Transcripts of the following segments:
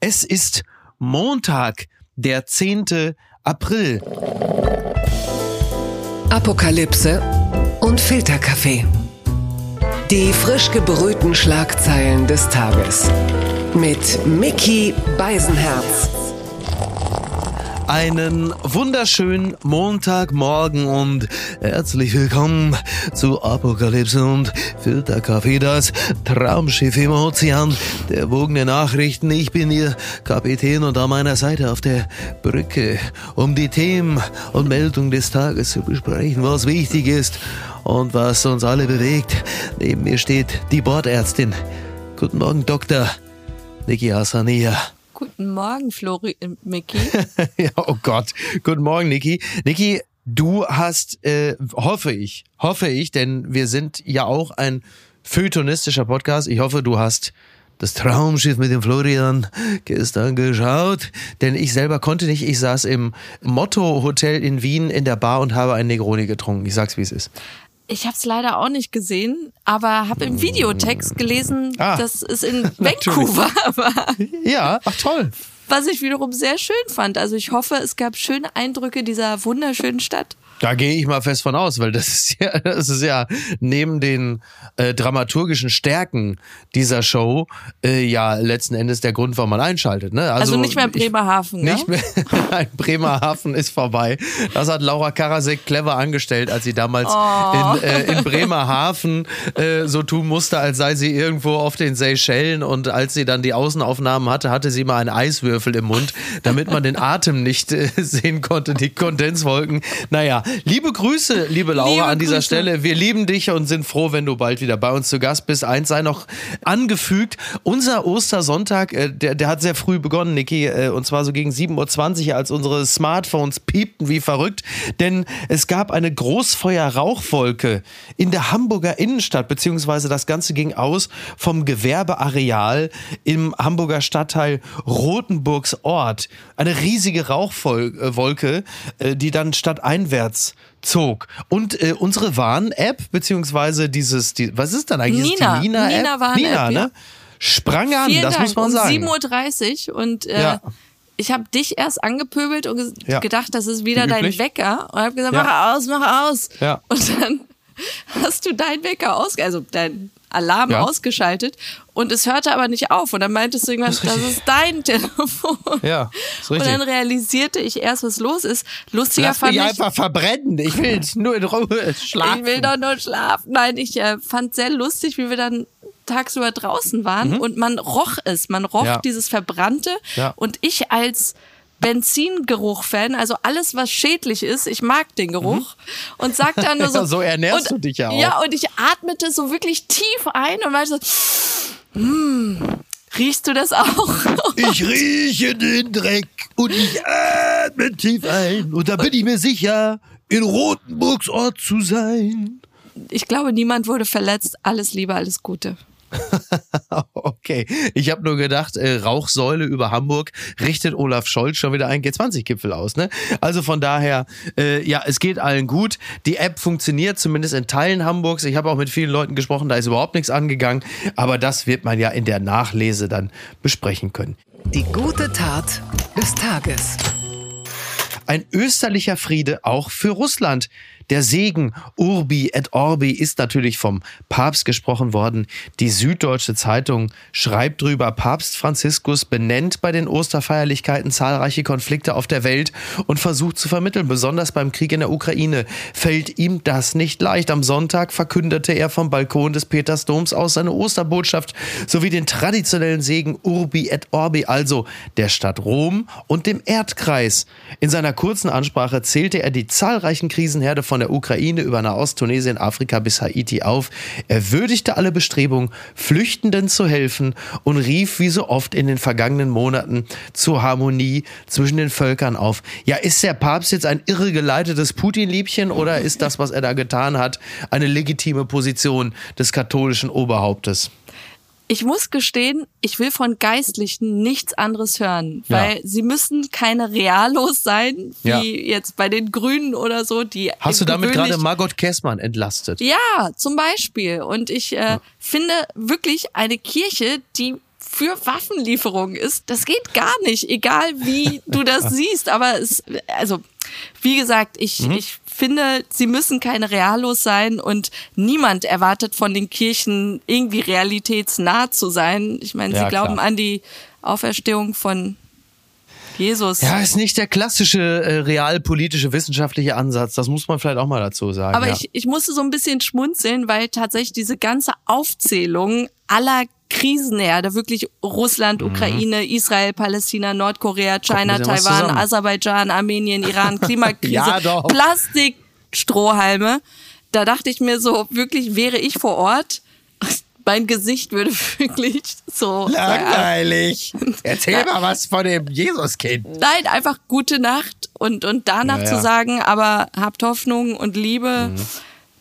Es ist Montag, der 10. April. Apokalypse und Filterkaffee. Die frisch gebrühten Schlagzeilen des Tages. Mit Mickey Beisenherz. Einen wunderschönen Montagmorgen und herzlich willkommen zu Apokalypse und Filterkaffee, das Traumschiff im Ozean der wogenden Nachrichten. Ich bin Ihr Kapitän und an meiner Seite auf der Brücke, um die Themen und Meldungen des Tages zu besprechen, was wichtig ist und was uns alle bewegt. Neben mir steht die Bordärztin. Guten Morgen, Doktor Niki Hassania. Guten Morgen, Flori äh, Mickey. ja, oh Gott. Guten Morgen, Niki. Niki, du hast, äh, hoffe ich, hoffe ich, denn wir sind ja auch ein feuilletonistischer Podcast. Ich hoffe, du hast das Traumschiff mit dem Florian gestern geschaut, denn ich selber konnte nicht. Ich saß im Motto Hotel in Wien in der Bar und habe einen Negroni getrunken. Ich sag's, wie es ist. Ich habe es leider auch nicht gesehen, aber habe im Videotext gelesen, Ah. dass es in Vancouver war. Ja, ach toll. Was ich wiederum sehr schön fand. Also ich hoffe, es gab schöne Eindrücke dieser wunderschönen Stadt. Da gehe ich mal fest von aus, weil das ist ja, das ist ja neben den äh, dramaturgischen Stärken dieser Show äh, ja letzten Endes der Grund, warum man einschaltet. Ne? Also, nicht mehr ich- Bremerhaven, ne? Nicht mehr. Nein, Bremerhaven ist vorbei. Das hat Laura Karasek clever angestellt, als sie damals Oh. in, äh, in Bremerhaven äh, so tun musste, als sei sie irgendwo auf den Seychellen und als sie dann die Außenaufnahmen hatte, hatte sie mal einen Eiswürfel im Mund, damit man den Atem nicht äh, sehen konnte, die Kondenswolken. Naja, liebe Grüße, liebe Laura, Liebe an dieser Grüße. Stelle. Wir lieben dich und sind froh, wenn du bald wieder bei uns zu Gast bist. Eins sei noch angefügt. Unser Ostersonntag, äh, der, der hat sehr früh begonnen, Niki, äh, und zwar so gegen 7.20 Uhr, als unsere Smartphones piepten wie verrückt. Denn es gab eine Großfeuer-Rauchwolke in der Hamburger Innenstadt, beziehungsweise das Ganze ging aus vom Gewerbeareal im Hamburger Stadtteil Rothenburgs Ort. Eine riesige Rauchwolke, äh, die dann stadteinwärts zog. Und äh, unsere Warn-App, beziehungsweise dieses, die, was ist dann eigentlich? Nina. Die Nina-App? Nina Warn-App, Nina, ja. ne? Sprang an, Vielen das Dank. muss man um sagen. 7.30 Uhr und äh, Ja. ich habe dich erst angepöbelt und Ja. gedacht, das ist wieder Wie dein. Wecker und habe gesagt, mach aus, mach aus. Und dann hast du deinen Wecker aus, also dein Alarm Ja. ausgeschaltet und es hörte aber nicht auf und dann meintest du irgendwann, das ist, dein Telefon. Ja, ist Und richtig. dann realisierte ich erst, was los ist. Lustiger Lass fand mich ich, einfach verbrennen. Ich will nur in Ruhe schlafen. ich will doch nur schlafen. Nein, ich äh, fand sehr lustig, wie wir dann tagsüber draußen waren und man roch es. Man roch Mhm. Ja. dieses Verbrannte. Ja. Und ich als Benzingeruch-Fan, also alles, was schädlich ist, ich mag den Geruch. Und sag dann nur so. Mhm. So ernährst und, du dich ja auch. Ja, und ich atmete so wirklich tief ein und war so, hm, riechst du das auch? Ich rieche den Dreck und ich atme tief ein. Und da bin ich mir sicher, in Rotenburgs Ort zu sein. Ich glaube, niemand wurde verletzt. Alles Liebe, alles Gute. Okay, ich habe nur gedacht, äh, Rauchsäule über Hamburg richtet Olaf Scholz schon wieder einen G20-Gipfel aus. Ne? Also von daher, äh, ja, es geht allen gut. Die App funktioniert zumindest in Teilen Hamburgs. Ich habe auch mit vielen Leuten gesprochen, da ist überhaupt nichts angegangen. Aber das wird man ja in der Nachlese dann besprechen können. Die gute Tat des Tages. Ein österlicher Friede auch für Russland. Der Segen Urbi et Orbi ist natürlich vom Papst gesprochen worden. Die Süddeutsche Zeitung schreibt drüber, Papst Franziskus benennt bei den Osterfeierlichkeiten zahlreiche Konflikte auf der Welt und versucht zu vermitteln. Besonders beim Krieg in der Ukraine fällt ihm das nicht leicht. Am Sonntag verkündete er vom Balkon des Petersdoms aus seine Osterbotschaft sowie den traditionellen Segen Urbi et Orbi, also der Stadt Rom und dem Erdkreis. In seiner kurzen Ansprache zählte er die zahlreichen Krisenherde von der Ukraine über Nahost, Tunesien, Afrika bis Haiti auf. Er würdigte alle Bestrebungen, Flüchtenden zu helfen und rief wie so oft in den vergangenen Monaten zur Harmonie zwischen den Völkern auf. Ja, ist der Papst jetzt ein irregeleitetes Putin-Liebchen oder ist das, was er da getan hat, eine legitime Position des katholischen Oberhauptes? Ich muss gestehen, ich will von Geistlichen nichts anderes hören, Ja. weil sie müssen keine Realos sein, wie Ja. jetzt bei den Grünen oder so, die Hast du damit gerade Margot Kessmann entlastet? Ja, zum Beispiel. Und ich äh, finde wirklich eine Kirche, die für Waffenlieferungen ist, das geht gar nicht, egal wie du das siehst. Aber es, also, wie gesagt, ich, Mhm. ich finde, sie müssen keine Realos sein und niemand erwartet von den Kirchen irgendwie realitätsnah zu sein. Ich meine, Ja, sie glauben klar. an die Auferstehung von Jesus. Ja, ist nicht der klassische äh, realpolitische wissenschaftliche Ansatz. Das muss man vielleicht auch mal dazu sagen. Aber ja. ich, ich musste so ein bisschen schmunzeln, weil tatsächlich diese ganze Aufzählung aller Krisenherde, wirklich Russland, Ukraine, Israel, Palästina, Nordkorea, China, Taiwan. Aserbaidschan, Armenien, Iran, Klimakrise, Ja. Plastikstrohhalme. Da dachte ich mir so, wirklich wäre ich vor Ort, mein Gesicht würde wirklich so Langweilig. Erzähl mal was von dem Jesuskind. Nein, einfach gute Nacht und, und danach Ja, ja. zu sagen, aber habt Hoffnung und Liebe, Mhm.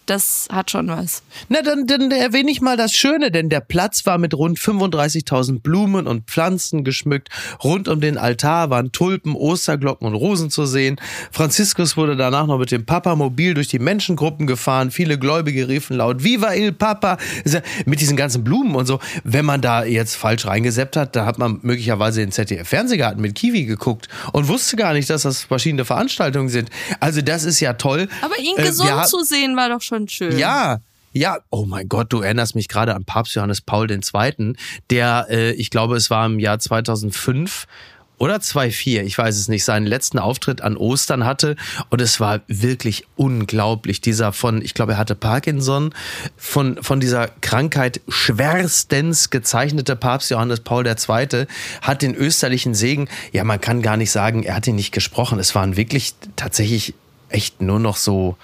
Das hat schon was. Na, dann, dann erwähne ich mal das Schöne, denn der Platz war mit rund 35.000 Blumen und Pflanzen geschmückt. Rund um den Altar waren Tulpen, Osterglocken und Rosen zu sehen. Franziskus wurde danach noch mit dem Papa mobil durch die Menschengruppen gefahren. Viele Gläubige riefen laut Viva il Papa! Mit diesen ganzen Blumen und so. Wenn man da jetzt falsch reingeseppt hat, da hat man möglicherweise den ZDF-Fernsehgarten mit Kiwi geguckt und wusste gar nicht, dass das verschiedene Veranstaltungen sind. Also das ist ja toll. Aber ihn Äh, gesund ha- zu sehen war doch schon schön. ja, ja, oh mein Gott, du erinnerst mich gerade an Papst Johannes Paul II., der, äh, ich glaube, es war im Jahr 2005 oder 2004, ich weiß es nicht, seinen letzten Auftritt an Ostern hatte und es war wirklich unglaublich. Dieser von, ich glaube, er hatte Parkinson, von, von dieser Krankheit schwerstens gezeichnete Papst Johannes Paul II. hat den österlichen Segen, ja, man kann gar nicht sagen, er hat ihn nicht gesprochen. Es waren wirklich tatsächlich echt nur noch so,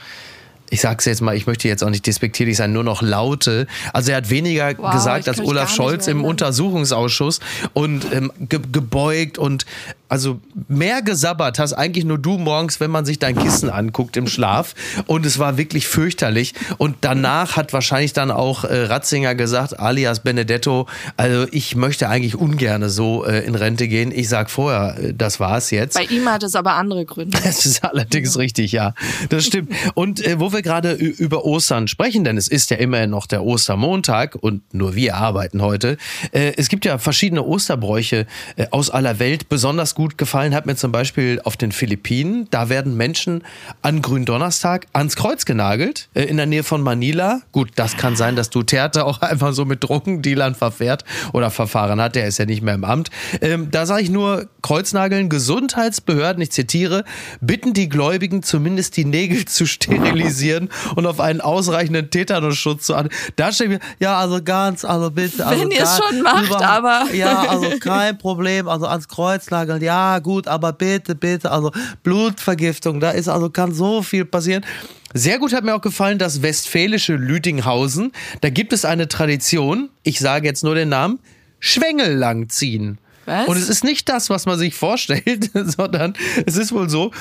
ich sag's jetzt mal, ich möchte jetzt auch nicht despektierlich sein, nur noch Laute. Also er hat weniger Wow, gesagt als Olaf Scholz im. Untersuchungsausschuss und ähm, ge gebeugt und also mehr gesabbert hast eigentlich nur du morgens, wenn man sich dein Kissen anguckt im Schlaf. Und es war wirklich fürchterlich. Und danach hat wahrscheinlich dann auch äh, Ratzinger gesagt, alias Benedetto, also ich möchte eigentlich ungerne so äh, in Rente gehen. Ich sag vorher, äh, das war's jetzt. Bei ihm hat es aber andere Gründe. Das ist allerdings richtig, ja. Das stimmt. Und äh, wo wir gerade über Ostern sprechen, denn es ist ja immerhin noch der Ostermontag und nur wir arbeiten heute. Äh, es gibt ja verschiedene Osterbräuche äh, aus aller Welt. Besonders gut gefallen hat mir zum Beispiel auf den Philippinen. Da werden Menschen an Gründonnerstag ans Kreuz genagelt, äh, in der Nähe von Manila. Gut, das kann sein, dass Duterte auch einfach so mit Drogendealern verfährt oder verfahren hat. Der ist ja nicht mehr im Amt. Ähm, da sage ich nur, Kreuznageln, Gesundheitsbehörden, ich zitiere, bitten die Gläubigen zumindest die Nägel zu sterilisieren und auf einen ausreichenden Tetanusschutz zu an. Da steht mir, ja, also ganz, also bitte. Also Wenn ihr es schon macht, aber- Ja, also kein Problem, also ans Kreuz nageln, ja, gut, aber bitte, bitte, also Blutvergiftung, da ist also, kann so viel passieren. Sehr gut hat mir auch gefallen das westfälische Lüdinghausen. Da gibt es eine Tradition, ich sage jetzt nur den Namen, Schwengel langziehen. Was? Und es ist nicht das, was man sich vorstellt, sondern es ist wohl so,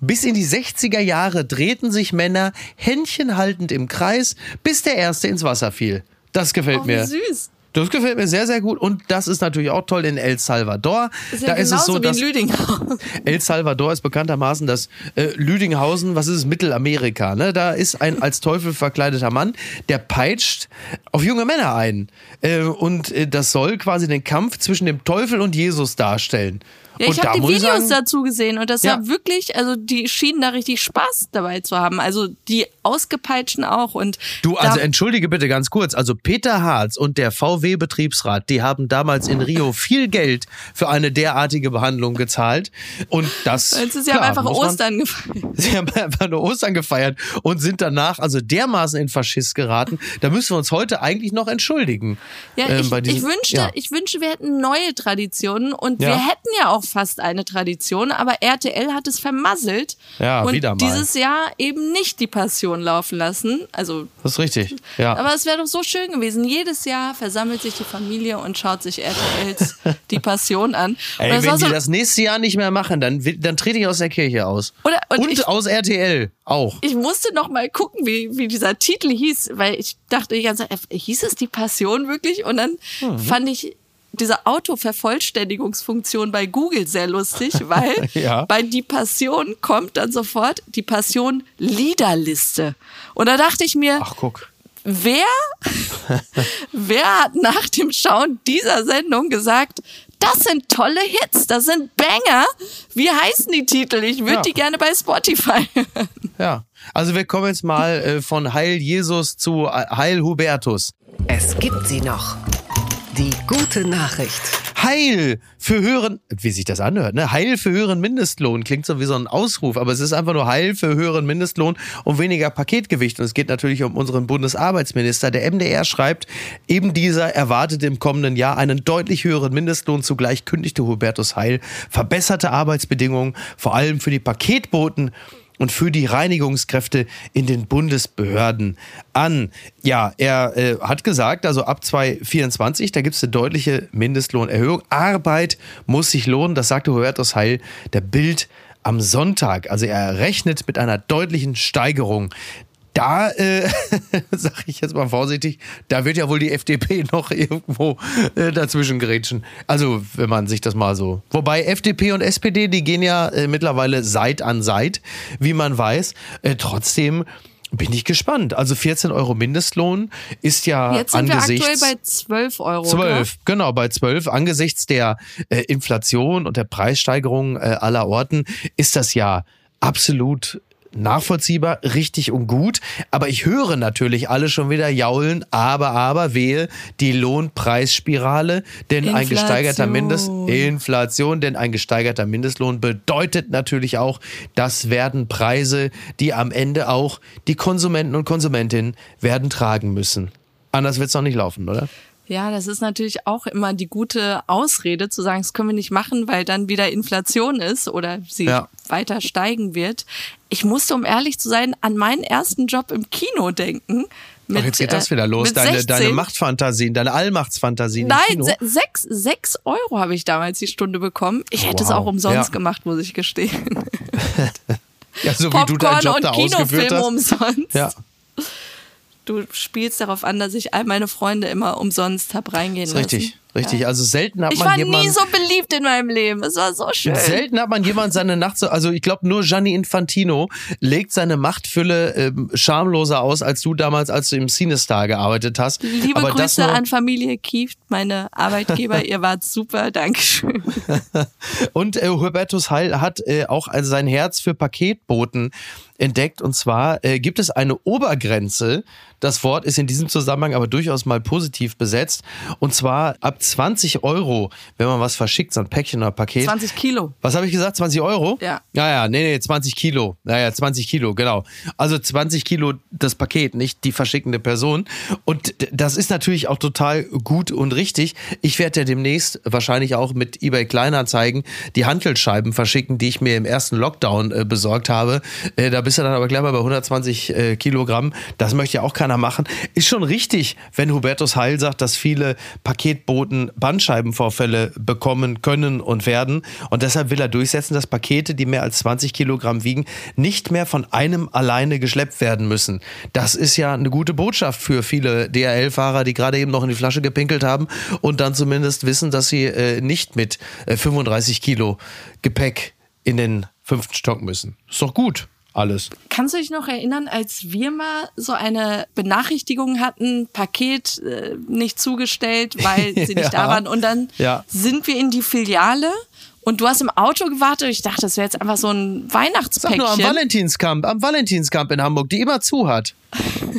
bis in die 60er Jahre drehten sich Männer händchenhaltend im Kreis, bis der erste ins Wasser fiel. Das gefällt Oh, mir. süß. Das gefällt mir sehr, sehr gut. Und das ist natürlich auch toll in El Salvador. Ist ja da ist es so, wie in dass Lüdinghausen. El Salvador ist bekanntermaßen das äh, Lüdinghausen, was ist es, Mittelamerika. Ne? Da ist ein als Teufel verkleideter Mann, der peitscht auf junge Männer ein. Äh, und äh, das soll quasi den Kampf zwischen dem Teufel und Jesus darstellen. Ja, ich habe die Videos sagen, dazu gesehen und das Ja. war wirklich, also die schienen da richtig Spaß dabei zu haben. Also die Ausgepeitschten auch und Du, also entschuldige bitte ganz kurz. Also Peter Harz und der VW-Betriebsrat, die haben damals in Rio viel Geld für eine derartige Behandlung gezahlt. Und das. ist ja klar, einfach muss man- Ostern gefallen. Sie haben einfach nur Ostern gefeiert und sind danach also dermaßen in Faschist geraten. Da müssen wir uns heute eigentlich noch entschuldigen. Ja, Ähm, ich, bei diesem- ich wünschte, ja. ich wünsche, wir hätten neue Traditionen und Ja. wir hätten ja auch fast eine Tradition, aber RTL hat es vermasselt Ja, und wieder mal. dieses Jahr eben nicht die Passion laufen lassen. Also, Das ist richtig. Ja. aber es wäre doch so schön gewesen. Jedes Jahr versammelt sich die Familie und schaut sich RTLs die Passion an. Ey, wenn die so, das nächste Jahr nicht mehr machen, dann, dann trete ich aus der Kirche aus. Oder- und und ich- aus RTL auch. ich musste noch mal gucken, wie, wie dieser Titel hieß, weil ich dachte die ganze Zeit, hieß es die Passion wirklich? Und dann Mhm. fand ich diese Autovervollständigungsfunktion bei Google sehr lustig, weil Ja. bei die Passion kommt dann sofort die Passion Liederliste. Und da dachte ich mir, Ach, guck. wer, wer hat nach dem Schauen dieser Sendung gesagt, das sind tolle Hits, das sind Banger. Wie heißen die Titel? Ich würde Ja. die gerne bei Spotify hören. Ja. Also wir kommen jetzt mal äh, von Heil Jesus zu äh, Heil Hubertus. Es gibt sie noch. Die gute Nachricht. Heil für höheren, wie sich das anhört, ne? Heil für höheren Mindestlohn klingt so wie so ein Ausruf, aber es ist einfach nur Heil für höheren Mindestlohn und weniger Paketgewicht. Und es geht natürlich um unseren Bundesarbeitsminister. Der MDR schreibt, eben dieser erwartet im kommenden Jahr einen deutlich höheren Mindestlohn. Zugleich kündigte Hubertus Heil verbesserte Arbeitsbedingungen, vor allem für die Paketboten und für die Reinigungskräfte in den Bundesbehörden an. Ja, er äh, hat gesagt, also ab 2024, da gibt es eine deutliche Mindestlohnerhöhung. Arbeit muss sich lohnen, das sagte Hubertus Heil, der Bild am Sonntag. Also er rechnet mit einer deutlichen Steigerung. Da, äh, sage ich jetzt mal vorsichtig, da wird ja wohl die FDP noch irgendwo äh, dazwischen gerätschen. Also, wenn man sich das mal so. Wobei FDP und SPD, die gehen ja äh, mittlerweile Seit an Seit, wie man weiß. Äh, trotzdem bin ich gespannt. Also 14 Euro Mindestlohn ist ja Jetzt sind wir angesichts... aktuell bei 12 Euro. 12, genau, bei 12. Angesichts der äh, Inflation und der Preissteigerung äh, aller Orten ist das ja absolut nachvollziehbar, richtig und gut. Aber ich höre natürlich alle schon wieder jaulen, aber, aber, wehe, die Lohnpreisspirale, denn ein gesteigerter Mindest, Inflation. Inflation, denn ein gesteigerter Mindestlohn bedeutet natürlich auch, das werden Preise, die am Ende auch die Konsumenten und Konsumentinnen werden tragen müssen. Anders wird's noch nicht laufen, oder? Ja, das ist natürlich auch immer die gute Ausrede zu sagen, das können wir nicht machen, weil dann wieder Inflation ist oder sie Ja. weiter steigen wird. Ich musste, um ehrlich zu sein, an meinen ersten Job im Kino denken. Mit, Ach, jetzt geht das äh, wieder los. Deine, 16. deine Machtfantasien, deine Allmachtsfantasien. Nein, se sechs, sechs Euro habe ich damals die Stunde bekommen. Ich hätte es Wow. auch umsonst Ja. gemacht, muss ich gestehen. ja, so wie du deinen Popcorn Job und da ausgeführt Kinofilme hast. umsonst. Ja, Du spielst darauf an, dass ich all meine Freunde immer umsonst hab reingehen lassen. richtig, richtig. Also selten hat Ich man war jemanden. nie so beliebt in meinem Leben. Es war so schön. Selten hat man jemand seine Nacht so, also ich glaube nur Gianni Infantino legt seine Machtfülle ähm, schamloser aus als du damals, als du im Cinestar gearbeitet hast. Liebe Aber Grüße an Familie Kieft, meine Arbeitgeber. Ihr wart super. Dankeschön. Und äh, Hubertus Heil hat äh, auch also sein Herz für Paketboten entdeckt. Und zwar äh, gibt es eine Obergrenze. Das Wort ist in diesem Zusammenhang aber durchaus mal positiv besetzt. Und zwar ab 20 Euro, wenn man was verschickt, so ein Päckchen oder Paket. 20 Kilo. Was habe ich gesagt? 20 Euro? Ja. Ja, ja, nee, nee, 20 Kilo. Naja, 20 Kilo, genau. Also 20 Kilo das Paket, nicht die verschickende Person. Und das ist natürlich auch total gut und richtig. Ich werde ja demnächst wahrscheinlich auch mit eBay Kleinanzeigen die Hantelscheiben verschicken, die ich mir im ersten Lockdown äh, besorgt habe. Äh, da bist du dann aber gleich mal bei 120 äh, Kilogramm. Das möchte ja auch keiner machen. Ist schon richtig, wenn Hubertus Heil sagt, dass viele Paketboten Bandscheibenvorfälle bekommen können und werden. Und deshalb will er durchsetzen, dass Pakete, die mehr als 20 Kilogramm wiegen, nicht mehr von einem alleine geschleppt werden müssen. Das ist ja eine gute Botschaft für viele DHL-Fahrer, die gerade eben noch in die Flasche gepinkelt haben und dann zumindest wissen, dass sie äh, nicht mit äh, 35 Kilo Gepäck in den fünften Stock müssen. Ist doch gut, alles. Kannst du dich noch erinnern, als wir mal so eine Benachrichtigung hatten, Paket äh, nicht zugestellt, weil sie nicht Ja. da waren. Und dann Ja. sind wir in die Filiale und du hast im Auto gewartet. Ich dachte, das wäre jetzt einfach so ein Sag Weihnachtspäckchen. nur am Valentinskamp, am Valentinskamp in Hamburg, die immer zu hat.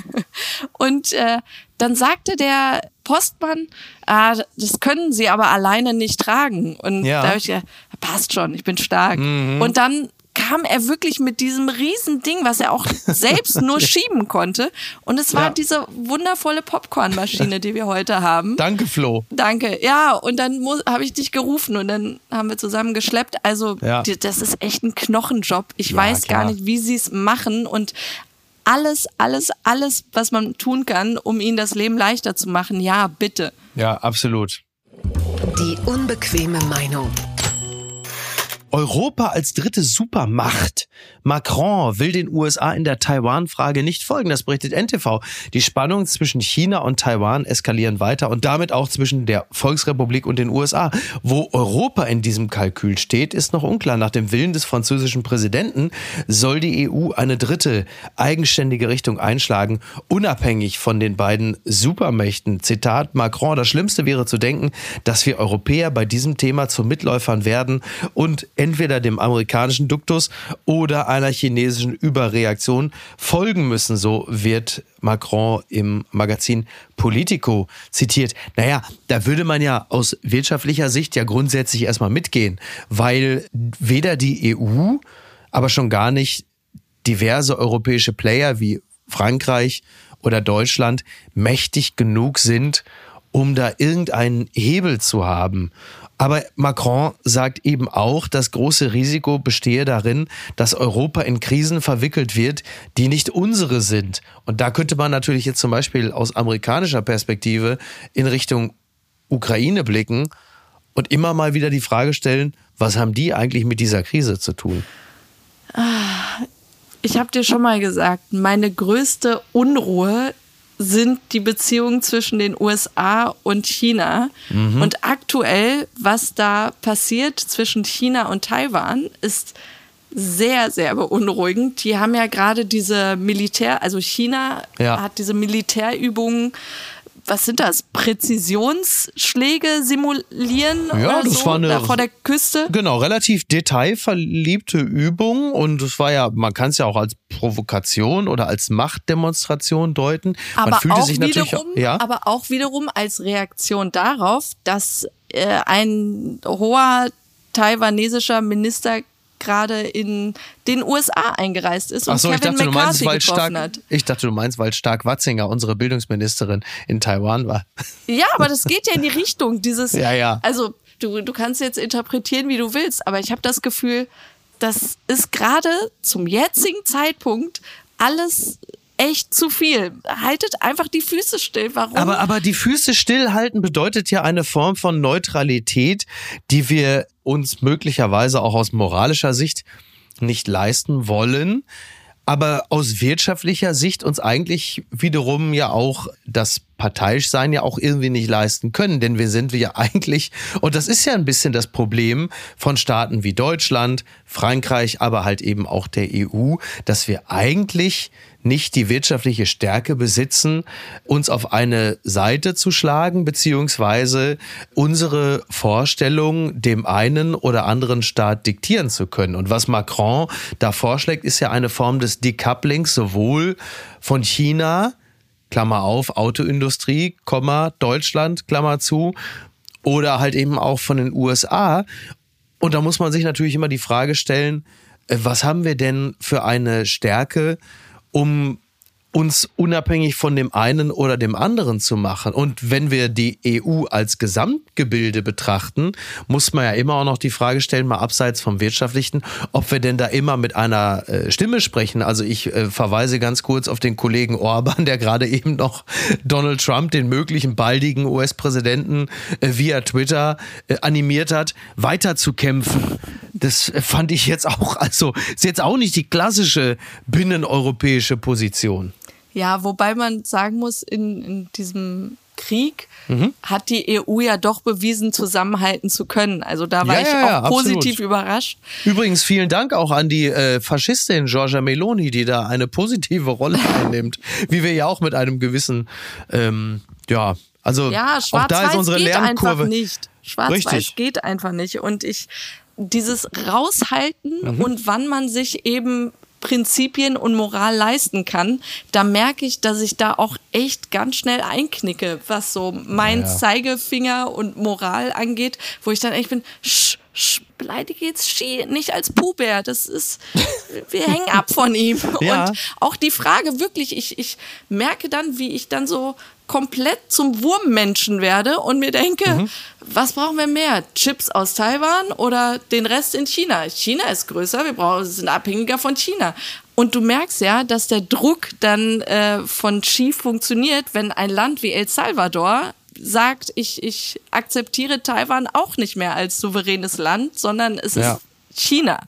Und äh, dann sagte der Postmann, ah, das können Sie aber alleine nicht tragen. Und Ja. Mhm. da habe ich gedacht, passt schon, ich bin stark. Und dann kam er wirklich mit diesem riesen Ding, was er auch selbst nur schieben konnte. Und es war Ja. diese wundervolle Popcornmaschine, die wir heute haben. Danke, Flo. Danke. Ja, und dann habe ich dich gerufen und dann haben wir zusammen geschleppt. Also Ja. die, das ist echt ein Knochenjob. Ich Ja, weiß klar. gar nicht, wie sie es machen und alles, alles, alles, was man tun kann, um ihnen das Leben leichter zu machen. Ja, bitte. Ja, absolut. Die unbequeme Meinung. Europa als dritte Supermacht. Macron will den USA in der Taiwan-Frage nicht folgen. Das berichtet NTV. Die Spannungen zwischen China und Taiwan eskalieren weiter und damit auch zwischen der Volksrepublik und den USA. Wo Europa in diesem Kalkül steht, ist noch unklar. Nach dem Willen des französischen Präsidenten soll die EU eine dritte eigenständige Richtung einschlagen, unabhängig von den beiden Supermächten. Zitat Macron, das Schlimmste wäre zu denken, dass wir Europäer bei diesem Thema zu Mitläufern werden und entweder dem amerikanischen Duktus oder einer chinesischen Überreaktion folgen müssen. So wird Macron im Magazin Politico zitiert. Naja, da würde man ja aus wirtschaftlicher Sicht ja grundsätzlich erstmal mitgehen, weil weder die EU, aber schon gar nicht diverse europäische Player wie Frankreich oder Deutschland mächtig genug sind, um da irgendeinen Hebel zu haben. Aber Macron sagt eben auch, das große Risiko bestehe darin, dass Europa in Krisen verwickelt wird, die nicht unsere sind. Und da könnte man natürlich jetzt zum Beispiel aus amerikanischer Perspektive in Richtung Ukraine blicken und immer mal wieder die Frage stellen, was haben die eigentlich mit dieser Krise zu tun? Ich habe dir schon mal gesagt, meine größte Unruhe sind die Beziehungen zwischen den USA und China. Mhm. Und aktuell, was da passiert zwischen China und Taiwan, ist sehr, sehr beunruhigend. Die haben ja gerade diese Militär, also China ja. hat diese Militärübungen was sind das? Präzisionsschläge simulieren ja, oder das so, war eine, da vor der Küste? Genau, relativ detailverliebte Übung und es war ja, man kann es ja auch als Provokation oder als Machtdemonstration deuten. Aber man fühlte sich natürlich wiederum, ja? aber auch wiederum als Reaktion darauf, dass äh, ein hoher taiwanesischer Minister gerade in den USA eingereist ist und Ach so, Kevin ich dachte, McCarthy du meinst, getroffen Stark, hat. Ich dachte, du meinst, weil Stark Watzinger, unsere Bildungsministerin in Taiwan war. Ja, aber das geht ja in die Richtung dieses. ja, ja. Also du, du kannst jetzt interpretieren, wie du willst, aber ich habe das Gefühl, das ist gerade zum jetzigen Zeitpunkt alles echt zu viel. Haltet einfach die Füße still. Warum? Aber, aber die Füße stillhalten bedeutet ja eine Form von Neutralität, die wir uns möglicherweise auch aus moralischer Sicht nicht leisten wollen aber aus wirtschaftlicher Sicht uns eigentlich wiederum ja auch das Parteiischsein ja auch irgendwie nicht leisten können, denn wir sind ja eigentlich, und das ist ja ein bisschen das Problem von Staaten wie Deutschland, Frankreich, aber halt eben auch der EU, dass wir eigentlich nicht die wirtschaftliche Stärke besitzen, uns auf eine Seite zu schlagen, beziehungsweise unsere Vorstellung dem einen oder anderen Staat diktieren zu können. Und was Macron da vorschlägt, ist ja eine Form des Decouplings sowohl von China, Klammer auf, Autoindustrie, Komma, Deutschland, Klammer zu, oder halt eben auch von den USA. Und da muss man sich natürlich immer die Frage stellen, äh, was haben wir denn für eine Stärke, um uns unabhängig von dem einen oder dem anderen zu machen. Und wenn wir die EU als Gesamtgebilde betrachten, muss man ja immer auch noch die Frage stellen, mal abseits vom Wirtschaftlichen, ob wir denn da immer mit einer äh, Stimme sprechen. Also ich äh, verweise ganz kurz auf den Kollegen Orban, der gerade eben noch Donald Trump, den möglichen baldigen US-Präsidenten, äh, via Twitter animiert hat, weiterzukämpfen. Das fand ich jetzt auch, also ist jetzt auch nicht die klassische binneneuropäische Position. Ja, wobei man sagen muss, in, in diesem Krieg mhm. hat die EU ja doch bewiesen, zusammenhalten zu können. Also da war ja, ich ja, auch positiv absolut. überrascht. Übrigens vielen Dank auch an die äh, Faschistin Giorgia Meloni, die da eine positive Rolle einnimmt, wie wir ja auch mit einem gewissen, ähm, ja, also ja, auch da ist unsere geht Lernkurve. Einfach nicht. Schwarz-Weiß geht einfach nicht. Und ich dieses Raushalten mhm. und wann man sich eben Prinzipien und Moral leisten kann, da merke ich, dass ich da auch echt ganz schnell einknicke, was so mein ja. Zeigefinger und Moral angeht, wo ich dann echt bin, sch, beleidige jetzt Ski nicht als Puber, das ist, wir hängen ab von ihm. Ja. Und auch die Frage wirklich, ich, ich merke dann, wie ich dann so komplett zum Wurmmenschen werde und mir denke, mhm. was brauchen wir mehr? Chips aus Taiwan oder den Rest in China? China ist größer, wir brauchen, sind abhängiger von China. Und du merkst ja, dass der Druck dann äh, von Xi funktioniert, wenn ein Land wie El Salvador sagt, ich, ich akzeptiere Taiwan auch nicht mehr als souveränes Land, sondern es ja. ist China.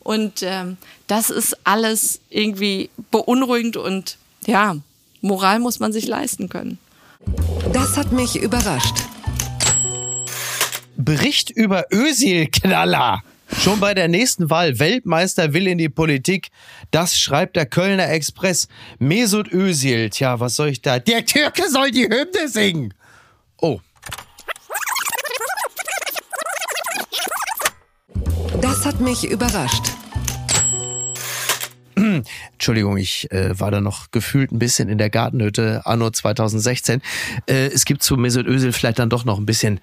Und ähm, das ist alles irgendwie beunruhigend und ja, Moral muss man sich leisten können. Das hat mich überrascht. Bericht über Özil-Knaller. Schon bei der nächsten Wahl Weltmeister will in die Politik. Das schreibt der Kölner Express. Mesut Özil. Tja, was soll ich da? Der Türke soll die Hymne singen. Oh. Das hat mich überrascht. Entschuldigung, ich äh, war da noch gefühlt ein bisschen in der Gartenhütte anno 2016. Äh, es gibt zu Mesut Özil vielleicht dann doch noch ein bisschen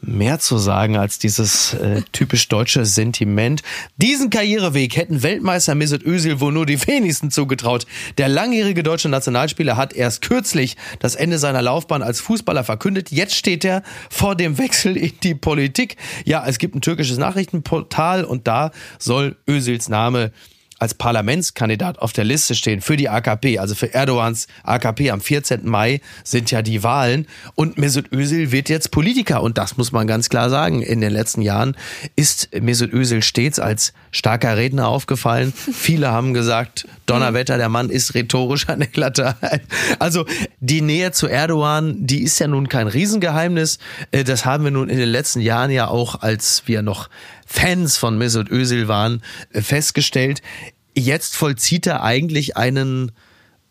mehr zu sagen als dieses äh, typisch deutsche Sentiment. Diesen Karriereweg hätten Weltmeister Mesut Özil wohl nur die wenigsten zugetraut. Der langjährige deutsche Nationalspieler hat erst kürzlich das Ende seiner Laufbahn als Fußballer verkündet. Jetzt steht er vor dem Wechsel in die Politik. Ja, es gibt ein türkisches Nachrichtenportal und da soll Özils Name als Parlamentskandidat auf der Liste stehen für die AKP, also für Erdogans AKP am 14. Mai sind ja die Wahlen und Mesut Özil wird jetzt Politiker und das muss man ganz klar sagen. In den letzten Jahren ist Mesut Özil stets als starker Redner aufgefallen. Viele haben gesagt, Donnerwetter, der Mann ist rhetorisch eine glatte. Also die Nähe zu Erdogan, die ist ja nun kein Riesengeheimnis. Äh, das haben wir nun in den letzten Jahren ja auch, als wir noch Fans von Mesut Özil waren, äh, festgestellt. Jetzt vollzieht er eigentlich einen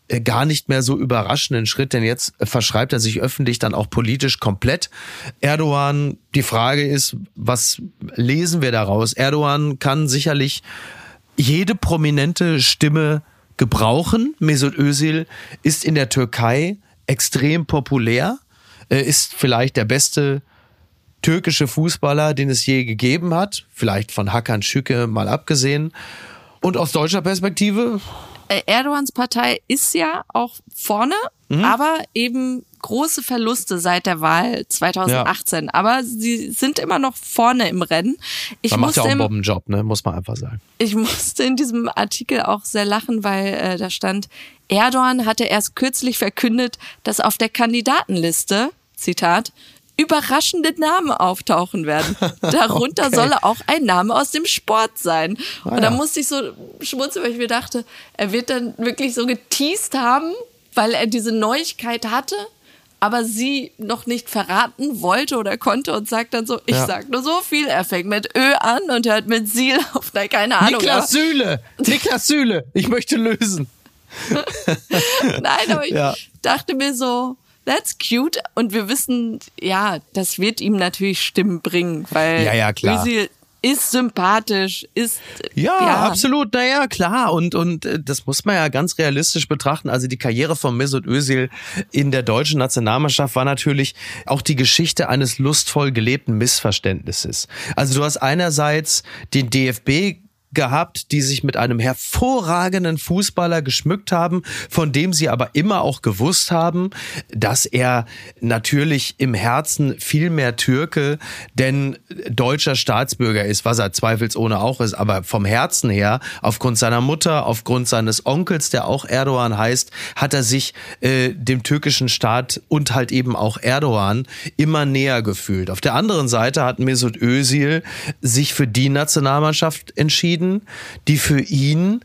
äh, gar nicht mehr so überraschenden Schritt, denn jetzt verschreibt er sich öffentlich dann auch politisch komplett. Erdogan, die Frage ist, was lesen wir daraus? Erdogan kann sicherlich jede prominente Stimme gebrauchen. Mesut Özil ist in der Türkei extrem populär, ist vielleicht der beste türkische Fußballer, den es je gegeben hat, vielleicht von Hakan Schücke mal abgesehen. Und aus deutscher Perspektive? Äh, Erdogans Partei ist ja auch vorne, mhm. aber eben große Verluste seit der Wahl 2018. Ja. Aber sie sind immer noch vorne im Rennen. Ich man macht ja auch einen Bombenjob, ne? muss man einfach sagen. Ich musste in diesem Artikel auch sehr lachen, weil äh, da stand, Erdogan hatte erst kürzlich verkündet, dass auf der Kandidatenliste, Zitat, überraschende Namen auftauchen werden. Darunter okay. solle auch ein Name aus dem Sport sein. Ah, und da musste ich so schmunzeln, weil ich mir dachte, er wird dann wirklich so geteased haben, weil er diese Neuigkeit hatte, aber sie noch nicht verraten wollte oder konnte und sagt dann so, ich ja. sag nur so viel, er fängt mit Ö an und hört mit Siel auf, nein, keine Ahnung. Niklas Süle, Niklas Süle, ich möchte lösen. Nein, aber ich ja. dachte mir so, that's cute. Und wir wissen, ja, das wird ihm natürlich Stimmen bringen, weil ja, ja, klar. Özil ist sympathisch, ist ja, ja, absolut, naja, klar und und äh, das muss man ja ganz realistisch betrachten. Also die Karriere von Mesut Özil in der deutschen Nationalmannschaft war natürlich auch die Geschichte eines lustvoll gelebten Missverständnisses. Also du hast einerseits den DFB gehabt, die sich mit einem hervorragenden Fußballer geschmückt haben, von dem sie aber immer auch gewusst haben, dass er natürlich im Herzen viel mehr Türke, denn deutscher Staatsbürger ist, was er zweifelsohne auch ist, aber vom Herzen her, aufgrund seiner Mutter, aufgrund seines Onkels, der auch Erdogan heißt, hat er sich äh, dem türkischen Staat und halt eben auch Erdogan immer näher gefühlt. Auf der anderen Seite hat Mesut Özil sich für die Nationalmannschaft entschieden, Schweden, die für ihn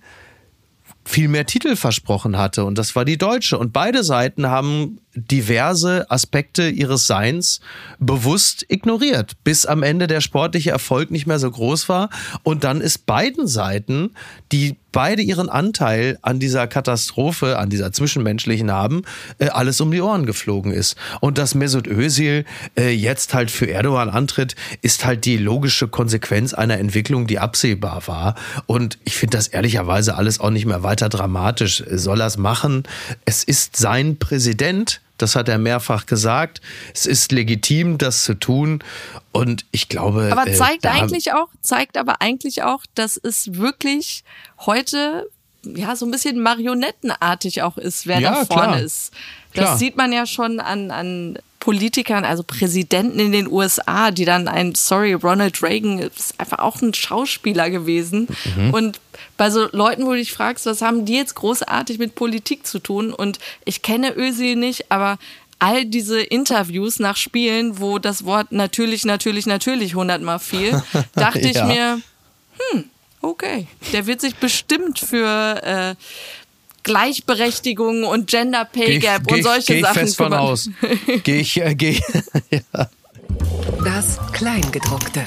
viel mehr Titel versprochen hatte. Und das war die deutsche. Und beide Seiten haben diverse Aspekte ihres Seins bewusst ignoriert, bis am Ende der sportliche Erfolg nicht mehr so groß war. Und dann ist beiden Seiten, die beide ihren Anteil an dieser Katastrophe, an dieser zwischenmenschlichen haben, äh, alles um die Ohren geflogen ist. Und dass Mesut Özil äh, jetzt halt für Erdogan antritt, ist halt die logische Konsequenz einer Entwicklung, die absehbar war. Und ich finde das ehrlicherweise alles auch nicht mehr weiter dramatisch. Soll er es machen? Es ist sein Präsident das hat er mehrfach gesagt. Es ist legitim, das zu tun. Und ich glaube. Aber äh, zeigt äh, eigentlich auch, zeigt aber eigentlich auch, dass es wirklich heute ja so ein bisschen marionettenartig auch ist, wer ja, da vorne klar. ist. Das klar. sieht man ja schon an, an Politikern, also Präsidenten in den USA, die dann ein, sorry, Ronald Reagan ist einfach auch ein Schauspieler gewesen. Mhm. Und bei so Leuten, wo du dich fragst, was haben die jetzt großartig mit Politik zu tun? Und ich kenne Özil nicht, aber all diese Interviews nach Spielen, wo das Wort natürlich, natürlich, natürlich hundertmal fiel, dachte ja. ich mir, Hm, okay. Der wird sich bestimmt für äh, Gleichberechtigung und Gender Pay Gap geh, und solche geh Sachen fest kümmern. Von aus. Gehe ich, äh, geh. ja. Das Kleingedruckte.